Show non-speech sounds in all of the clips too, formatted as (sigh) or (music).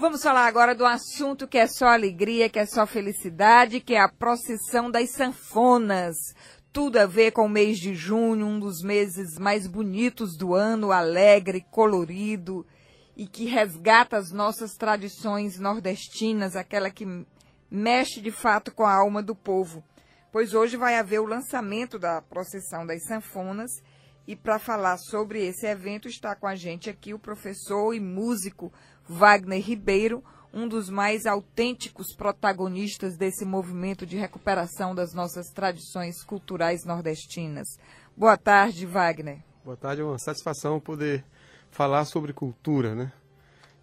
Vamos falar agora do assunto que é só alegria, que é só felicidade, que é a procissão das sanfonas. Tudo a ver com o mês de junho, um dos meses mais bonitos do ano, alegre, colorido e que resgata as nossas tradições nordestinas, aquela que mexe de fato com a alma do povo. Pois hoje vai haver o lançamento da procissão das sanfonas e para falar sobre esse evento está com a gente aqui o professor e músico Wagner Ribeiro, um dos mais autênticos protagonistas desse movimento de recuperação das nossas tradições culturais nordestinas. Boa tarde, Wagner. Boa tarde, é uma satisfação poder falar sobre cultura, né?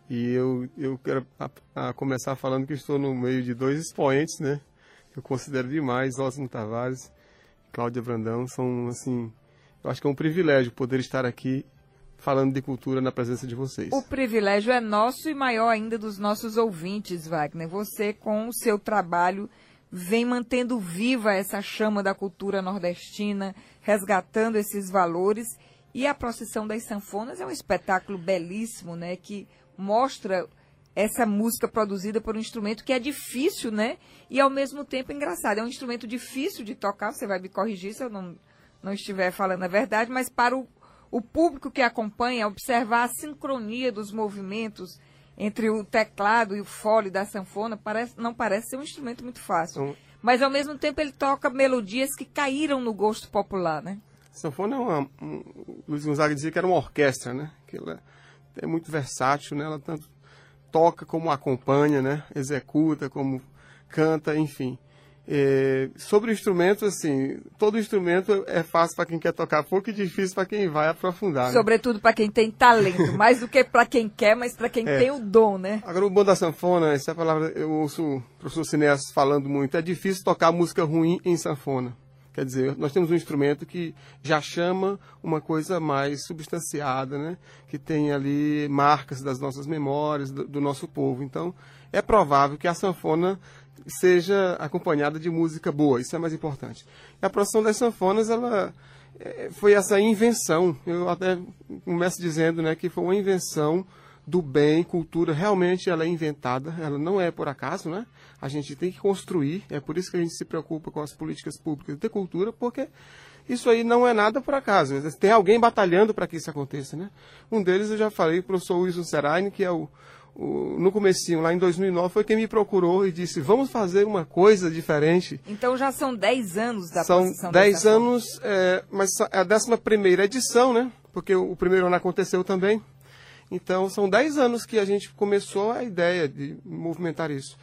E eu, eu quero a, a começar falando que estou no meio de dois expoentes, né? Eu considero demais, Osmo Tavares Cláudia Brandão, são, assim, eu acho que é um privilégio poder estar aqui falando de cultura na presença de vocês. O privilégio é nosso e maior ainda dos nossos ouvintes, Wagner. Você, com o seu trabalho, vem mantendo viva essa chama da cultura nordestina, resgatando esses valores. E a procissão das sanfonas é um espetáculo belíssimo, né? Que mostra essa música produzida por um instrumento que é difícil, né? E ao mesmo tempo engraçado. É um instrumento difícil de tocar, você vai me corrigir se eu não, não estiver falando a verdade, mas para o o público que acompanha observar a sincronia dos movimentos entre o teclado e o fole da sanfona, parece, não parece ser um instrumento muito fácil. Então, Mas, ao mesmo tempo, ele toca melodias que caíram no gosto popular, né? sanfona é uma... Um, Luiz Gonzaga dizia que era uma orquestra, né? Que ela é muito versátil, né? Ela tanto toca como acompanha, né? Executa, como canta, enfim. É, sobre o instrumento, assim, todo instrumento é fácil para quem quer tocar pouco e difícil para quem vai aprofundar. Né? Sobretudo para quem tem talento, (laughs) mais do que para quem quer, mas para quem é. tem o dom, né? Agora, o bom da sanfona, essa é palavra eu ouço o professor Cineas falando muito, é difícil tocar música ruim em sanfona. Quer dizer, nós temos um instrumento que já chama uma coisa mais substanciada, né? Que tem ali marcas das nossas memórias, do, do nosso povo. Então, é provável que a sanfona seja acompanhada de música boa, isso é mais importante. E a procissão das sanfonas, ela é, foi essa invenção, eu até começo dizendo né, que foi uma invenção do bem, cultura, realmente ela é inventada, ela não é por acaso, né? A gente tem que construir, é por isso que a gente se preocupa com as políticas públicas de cultura, porque isso aí não é nada por acaso. Tem alguém batalhando para que isso aconteça, né? Um deles eu já falei, o professor Wilson Seraine, que é o, no comecinho, lá em 2009, foi quem me procurou e disse, vamos fazer uma coisa diferente. Então já são 10 anos da São 10 anos, é, mas é a 11 primeira edição, né? Porque o, primeiro ano aconteceu também. Então são 10 anos que a gente começou a ideia de movimentar isso.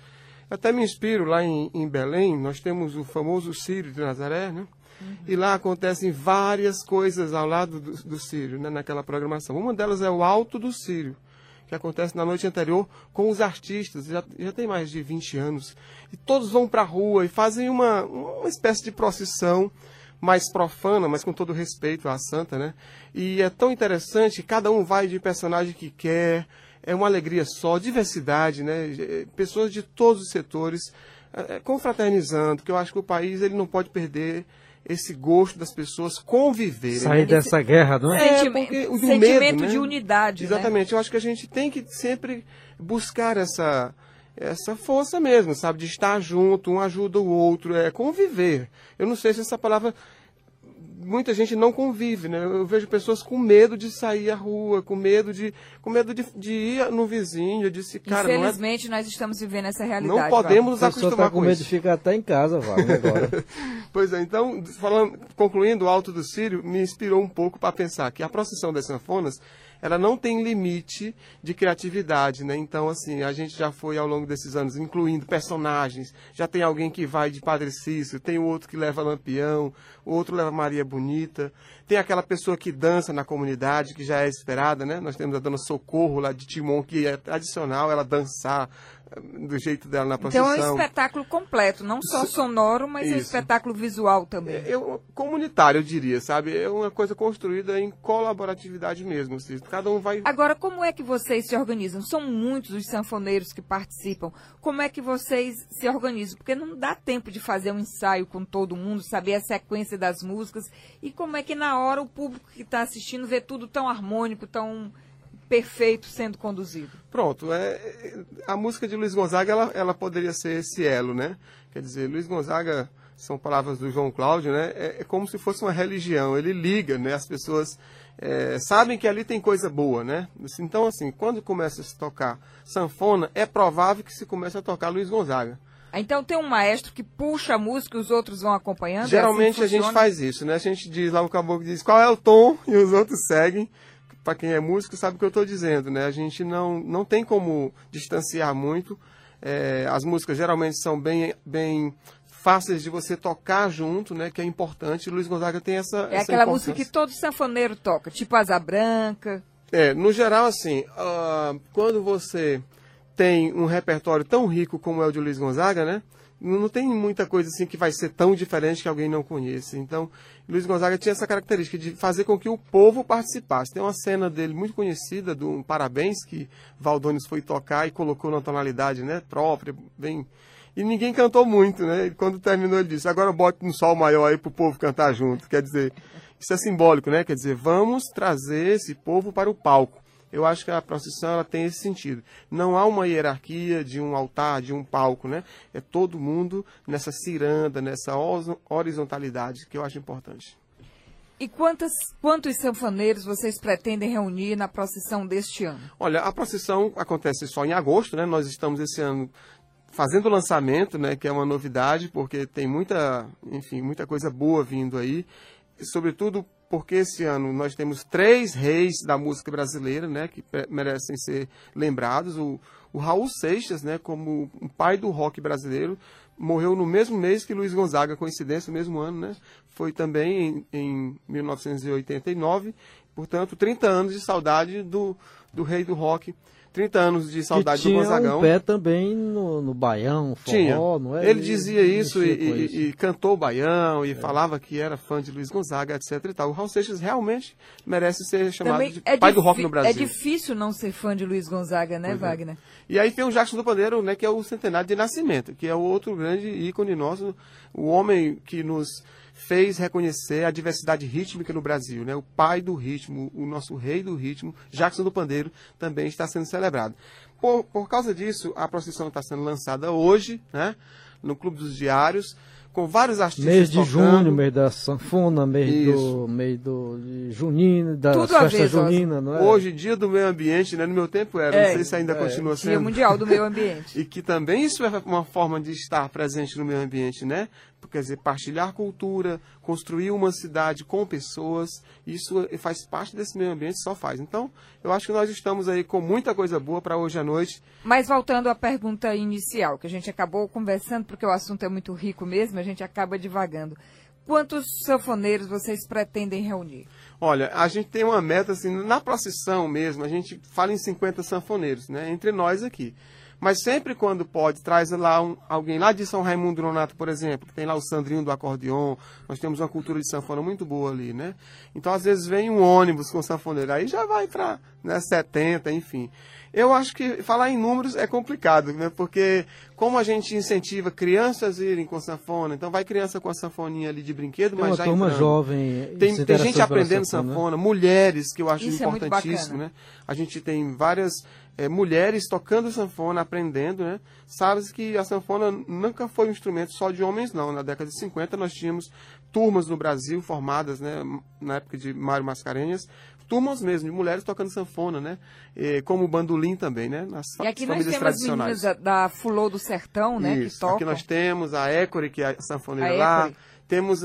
Até me inspiro lá em, em Belém, nós temos o famoso Sírio de Nazaré, né? Uhum. E lá acontecem várias coisas ao lado do, do Sírio, né, naquela programação. Uma delas é o Alto do Sírio que acontece na noite anterior com os artistas, já, já tem mais de 20 anos. E todos vão para a rua e fazem uma, uma espécie de procissão mais profana, mas com todo respeito à santa, né? E é tão interessante, cada um vai de personagem que quer, é uma alegria só, diversidade, né? Pessoas de todos os setores é, confraternizando, porque eu acho que o país ele não pode perder esse gosto das pessoas conviverem. Sair né? dessa guerra, não é? é porque o sentimento medo, né? de unidade. Né? Exatamente. Né? Eu acho que a gente tem que sempre buscar essa essa força mesmo, sabe, de estar junto, um ajuda o outro, é conviver. Eu não sei se essa palavra muita gente não convive, né? Eu vejo pessoas com medo de sair à rua, com medo de, com medo de, de ir no vizinho, de se cara. Infelizmente, não é... nós estamos vivendo essa realidade. Não podemos nos acostumar tá com, com medo de ficar até em casa, Wagner, agora. (laughs) pois é, então, falando, concluindo o Alto do Sírio, me inspirou um pouco para pensar que a procissão das sanfonas ela não tem limite de criatividade, né? Então, assim, a gente já foi ao longo desses anos incluindo personagens. Já tem alguém que vai de Padre Cícero, tem o outro que leva Lampião, o outro leva Maria Bonita. Tem aquela pessoa que dança na comunidade, que já é esperada, né? Nós temos a dona Socorro lá de Timon, que é tradicional ela dançar do jeito dela na procissão. Então é um espetáculo completo, não só sonoro, mas Isso. é um espetáculo visual também. É, eu, comunitário, eu diria, sabe? É uma coisa construída em colaboratividade mesmo. Assim, cada um vai. Agora, como é que vocês se organizam? São muitos os sanfoneiros que participam. Como é que vocês se organizam? Porque não dá tempo de fazer um ensaio com todo mundo, saber a sequência das músicas. E como é que na hora o público que está assistindo vê tudo tão harmônico, tão perfeito sendo conduzido? Pronto, é, é, a música de Luiz Gonzaga ela, ela poderia ser esse elo, né? Quer dizer, Luiz Gonzaga são palavras do João Cláudio, né? É, é como se fosse uma religião. Ele liga, né? As pessoas é, sabem que ali tem coisa boa, né? Então, assim, quando começa a se tocar sanfona, é provável que se comece a tocar Luiz Gonzaga. Então tem um maestro que puxa a música e os outros vão acompanhando? Geralmente assim a gente faz isso, né? A gente diz lá, o caboclo diz qual é o tom (laughs) e os outros seguem. Para quem é músico sabe o que eu estou dizendo, né? A gente não, não tem como distanciar muito. É, as músicas geralmente são bem, bem fáceis de você tocar junto, né? Que é importante. Luiz Gonzaga tem essa. É essa aquela música que todo sanfoneiro toca, tipo Asa Branca. É, no geral, assim, uh, quando você tem um repertório tão rico como é o de Luiz Gonzaga, né? Não tem muita coisa assim que vai ser tão diferente que alguém não conheça. Então, Luiz Gonzaga tinha essa característica de fazer com que o povo participasse. Tem uma cena dele muito conhecida, do um Parabéns, que Valdones foi tocar e colocou na tonalidade né, própria, bem. E ninguém cantou muito, né? Quando terminou, ele disse: agora bote um sol maior aí para o povo cantar junto. Quer dizer, isso é simbólico, né? Quer dizer, vamos trazer esse povo para o palco eu acho que a procissão ela tem esse sentido. Não há uma hierarquia de um altar, de um palco, né? É todo mundo nessa ciranda, nessa horizontalidade que eu acho importante. E quantas, quantos sanfoneiros vocês pretendem reunir na procissão deste ano? Olha, a procissão acontece só em agosto, né? Nós estamos esse ano fazendo o lançamento, né? Que é uma novidade, porque tem muita, enfim, muita coisa boa vindo aí. Sobretudo porque esse ano nós temos três reis da música brasileira, né, que merecem ser lembrados. O, o Raul Seixas, né, como o pai do rock brasileiro, morreu no mesmo mês que Luiz Gonzaga, coincidência, no mesmo ano, né? Foi também em, em 1989, portanto, 30 anos de saudade do, do rei do rock 30 anos de saudade do Gonzagão. um pé também no, no Baião, forró, tinha. não é? Ele dizia isso e, e, isso e, cantou o Baião e é. falava que era fã de Luiz Gonzaga, etc e tal. O Raul Seixas realmente merece ser chamado também de é pai do rock no Brasil. É difícil não ser fã de Luiz Gonzaga, né, pois é. Wagner? É. E aí tem o Jackson do Pandeiro, né, que é o centenário de nascimento, que é o outro grande ícone nosso, o homem que nos fez reconhecer a diversidade rítmica no Brasil. Né? O pai do ritmo, o nosso rei do ritmo, Jackson do Pandeiro, também está sendo celebrado. Por, por causa disso, a procissão está sendo lançada hoje, né? no Clube dos Diários com vários artistas Mês de tocando. junho, mês da sanfona, mês do, mês do de junino, da Tudo festa junina, não é? Hoje, dia do meio ambiente, né? No meu tempo era, é, não sei se ainda é, continua sendo. Dia mundial do meio (laughs) ambiente. e que também isso é uma forma de estar presente no meio ambiente, né? Quer dizer, partilhar cultura, construir uma cidade com pessoas, isso faz parte desse meio ambiente, só faz. Então, eu acho que nós estamos aí com muita coisa boa para hoje à noite. Mas voltando à pergunta inicial, que a gente acabou conversando, porque o assunto é muito rico mesmo, a gente acaba divagando. Quantos sanfoneiros vocês pretendem reunir? Olha, a gente tem uma meta, assim, na procissão mesmo, a gente fala em 50 sanfoneiros, né, entre nós aqui. Mas sempre quando pode, traz lá um, alguém lá de São Raimundo Nonato, por exemplo, que tem lá o Sandrinho do acordeon. Nós temos uma cultura de sanfona muito boa ali, né? Então, às vezes, vem um ônibus com sanfoneiro, aí já vai para né, 70, enfim. Eu acho que falar em números é complicado, né? Porque como a gente incentiva crianças a irem com sanfona, então vai criança com a sanfoninha ali de brinquedo, tem mas já turma jovem. Tem, tem gente aprendendo sanfona, sanfona, mulheres, que eu acho Isso é importantíssimo, é né? A gente tem várias é, mulheres tocando sanfona, aprendendo, né? Sabes que a sanfona nunca foi um instrumento só de homens, não. Na década de 50 nós tínhamos turmas no Brasil formadas, né? Na época de Mário Mascarenhas, turmas mesmo, de mulheres tocando sanfona, né? E, como bandolim também, né? Nas e aqui nós temos tradicionais. meninas da, da Fulô do Sertão, né? Isso, que tocam. aqui nós temos a Écore, que é a sanfoneira a lá. Temos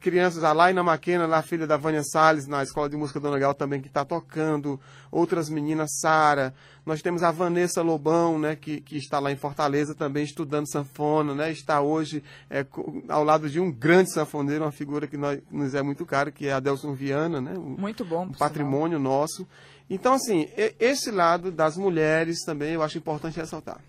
crianças, a Laina Maquena, lá, filha da Vânia Salles, na Escola de Música Dona Gal também, que está tocando. Outras meninas, Sara. Nós temos a Vanessa Lobão, né, que, que está lá em Fortaleza também estudando sanfona, né? Está hoje é, ao lado de um grande sanfoneiro, uma figura que nós, nos é muito cara, que é Adelson Viana, né? Um, muito bom. Um patrimônio nosso. Então, assim, esse lado das mulheres também eu acho importante ressaltar.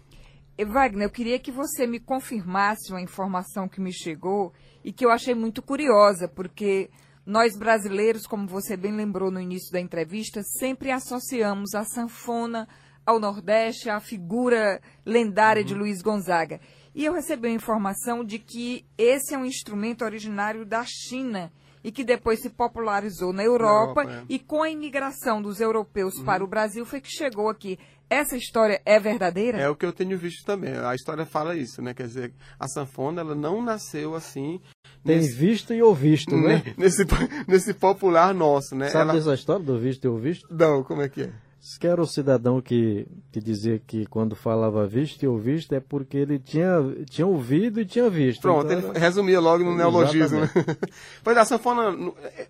Wagner, eu queria que você me confirmasse uma informação que me chegou e que eu achei muito curiosa, porque nós brasileiros, como você bem lembrou no início da entrevista, sempre associamos a sanfona ao Nordeste, à figura lendária uhum. de Luiz Gonzaga. E eu recebi a informação de que esse é um instrumento originário da China e que depois se popularizou na Europa, na Europa é. e com a imigração dos europeus uhum. para o Brasil foi que chegou aqui. Essa história é verdadeira? É o que eu tenho visto também. A história fala isso, né? Quer dizer, a sanfona ela não nasceu assim. Tem nesse, visto e ouvisto, né? (laughs) Nesse, nesse popular nosso, né? Sabe ela... dessa história do visto e ouvisto? Não, como é que é? Era o cidadão que, que dizia que quando falava visto e ouvisto é porque ele tinha, tinha ouvido e tinha visto. Pronto, então, ele resumia logo no neologismo. (laughs) pois a sanfona,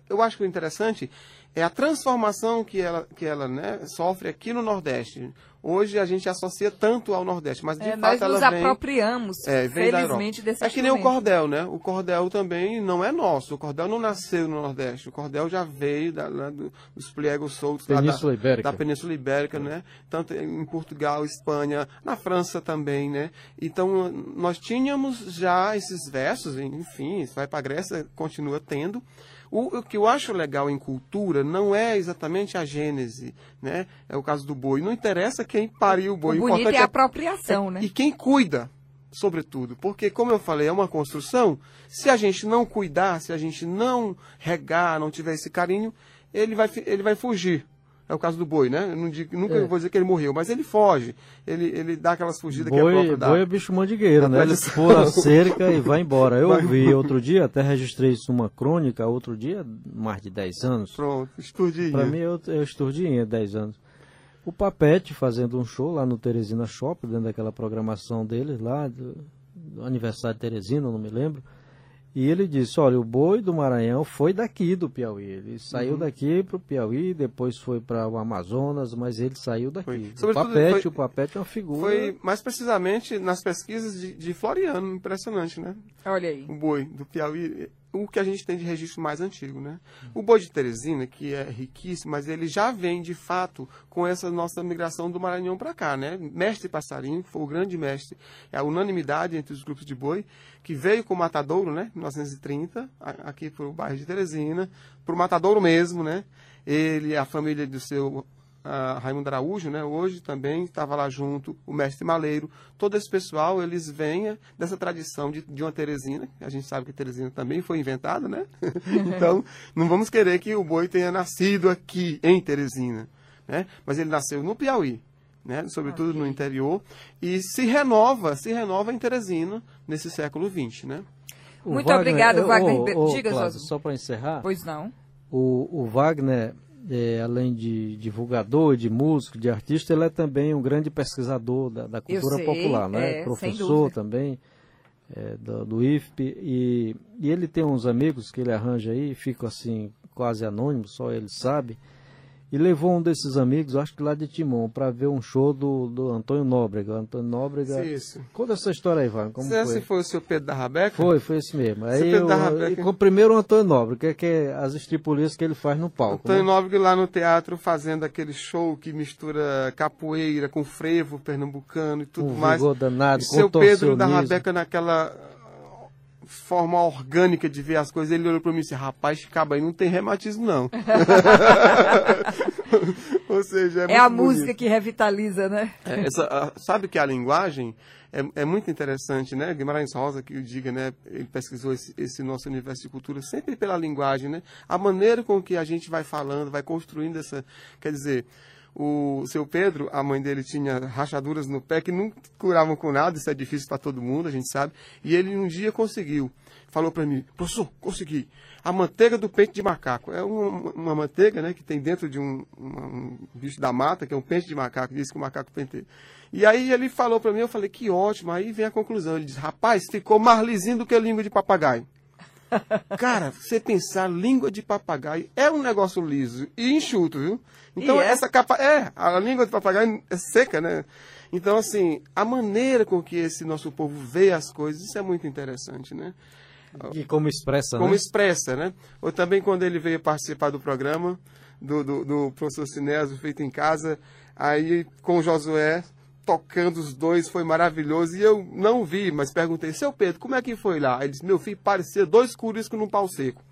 eu acho que o interessante é a transformação que ela, que ela né, sofre aqui no Nordeste. Hoje a gente associa tanto ao Nordeste, mas de é, fato ela vem... Nós nos apropriamos, é, vem felizmente, desse É que nem o cordel, né? O cordel também não é nosso. O cordel não nasceu no Nordeste. O cordel já veio da, lá dos pliegos soltos Península da, Ibérica. da Península Ibérica, né? Tanto em Portugal, Espanha, na França também, né? Então, nós tínhamos já esses versos, enfim, vai para a Grécia, continua tendo, o, o, que eu acho legal em cultura não é exatamente a gênese, né? É o caso do boi. Não interessa quem pariu o boi. O bonito é a apropriação, é, né? E quem cuida, sobretudo. Porque, como eu falei, é uma construção. Se a gente não cuidar, se a gente não regar, não tiver esse carinho, ele vai, ele vai fugir. É o caso do boi, né? Eu digo, nunca é. vou dizer que ele morreu, mas ele foge. Ele, ele dá aquelas fugidas boi, que é próprio dá. Boi é bicho mandigueiro, né? Ele pula a (laughs) cerca e vai embora. Eu vi outro dia, até registrei isso numa crônica, outro dia, mais de 10 anos. Pronto, esturdinha. Para mim, eu, eu esturdinha, 10 anos. O Papete fazendo um show lá no Teresina Shopping, dentro daquela programação deles lá, do, do aniversário de Teresina, não me lembro. E ele disse, olha, o boi do Maranhão foi daqui do Piauí. Ele saiu uhum. daqui para o Piauí, depois foi para o Amazonas, mas ele saiu daqui. O Papete, foi, o Papete é uma figura. Foi mais precisamente nas pesquisas de, de Floriano, impressionante, né? Olha aí. O boi do Piauí o que a gente tem de registro mais antigo, né? O boi de Teresina, que é riquíssimo, mas ele já vem de fato com essa nossa migração do Maranhão para cá, né? Mestre Passarinho, foi o grande mestre, é a unanimidade entre os grupos de boi, que veio com o Matadouro, né? 1930, aqui para o bairro de Teresina, para o Matadouro mesmo, né? Ele, a família do seu a Raimundo Araújo, né, hoje também estava lá junto, o mestre Maleiro, todo esse pessoal, eles vêm dessa tradição de, de uma Teresina, a gente sabe que a Teresina também foi inventada, né? (laughs) então, não vamos querer que o boi tenha nascido aqui em Teresina, né? Mas ele nasceu no Piauí, né? sobretudo okay. no interior, e se renova, se renova em Teresina nesse século XX, né? Muito Wagner, obrigado, Wagner. Oh, oh, Diga, Cláudio, Só para encerrar. Pois não. O, o Wagner é, além de divulgador, de músico, de artista, ele é também um grande pesquisador da, da cultura sei, popular, né? É, Professor também é, do, do IFP e, e ele tem uns amigos que ele arranja aí, ficam assim quase anônimos, só ele sabe e levou um desses amigos, acho que lá de Timon, para ver um show do, do Antônio Nóbrega. Antônio Nóbrega. Isso. Conta essa história aí, Ivan. Como Esse foi? foi o seu Pedro da Rabeca? Foi, foi esse mesmo. Aí eu, da Rabeca... eu, primeiro o Antônio Nóbrega, que é as estripulias que ele faz no palco. Antônio né? Nóbrega lá no teatro fazendo aquele show que mistura capoeira com frevo pernambucano e tudo um mais. Danado, e seu Pedro da Rabeca naquela forma orgânica de ver as coisas, ele olhou para mim e disse, rapaz, acaba aí não tem reumatismo não. (laughs) Ou seja, é, é a bonito. música que revitaliza, né? É, essa, sabe que a linguagem é, é, muito interessante, né? Guimarães Rosa, que o diga, né? Ele pesquisou esse, esse, nosso universo de cultura sempre pela linguagem, né? A maneira com que a gente vai falando, vai construindo essa... Quer dizer, o seu Pedro, a mãe dele tinha rachaduras no pé que não curavam com nada, isso é difícil para todo mundo, a gente sabe. E ele um dia conseguiu. Falou para mim, professor, consegui. A manteiga do pente de macaco. É uma, uma manteiga né, que tem dentro de um, um, bicho da mata, que é um pente de macaco, diz que o macaco penteia. E aí ele falou para mim, eu falei, que ótimo. Aí vem a conclusão. Ele diz, rapaz, ficou mais lisinho do que língua de papagaio. Cara, você pensar língua de papagaio é um negócio liso e enxuto, viu? Então é? essa capa é a língua de papagaio é seca, né? Então assim a maneira com que esse nosso povo vê as coisas isso é muito interessante, né? E como expressa, como né? expressa, né? Ou também quando ele veio participar do programa do, do, do professor Sinésio feito em casa, aí com o Josué tocando os dois, foi maravilhoso. E eu não vi, mas perguntei, seu Pedro, como é que foi lá? Ele disse, meu filho, parecia dois curiscos num pau seco.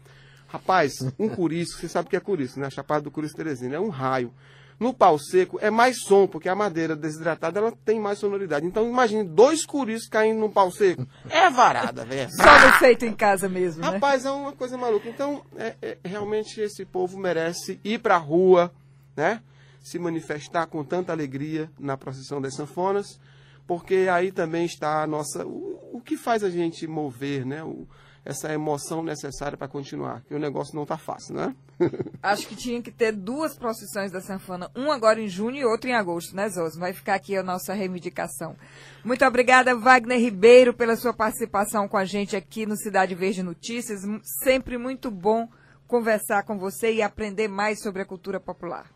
Rapaz, um curisco, você sabe o que é curisco, né? A Chapada do Curisco Teresina, é um raio. No pau seco é mais som, porque a madeira desidratada ela tem mais sonoridade. Então imagine dois curis caindo num pau seco. É varada, velho. Só feito em casa mesmo, né? Rapaz, é uma coisa maluca. Então, é, é, realmente esse povo merece ir pra rua, né? Se manifestar com tanta alegria na procissão das sanfonas, porque aí também está a nossa. O, o que faz a gente mover, né? O, essa emoção necessária para continuar, que o negócio não está fácil, né? (laughs) Acho que tinha que ter duas procissões da sanfona, um agora em junho e outro em agosto, né, Zos? Vai ficar aqui a nossa reivindicação. Muito obrigada, Wagner Ribeiro, pela sua participação com a gente aqui no Cidade Verde Notícias. Sempre muito bom conversar com você e aprender mais sobre a cultura popular.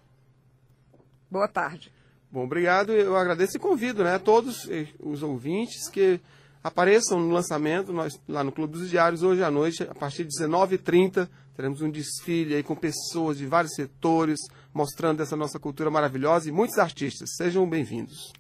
Boa tarde. Bom, obrigado. Eu agradeço e convido né, a todos os ouvintes que apareçam no lançamento nós, lá no Clube dos Diários hoje à noite, a partir de 19h30. Teremos um desfile aí com pessoas de vários setores, mostrando essa nossa cultura maravilhosa e muitos artistas. Sejam bem-vindos.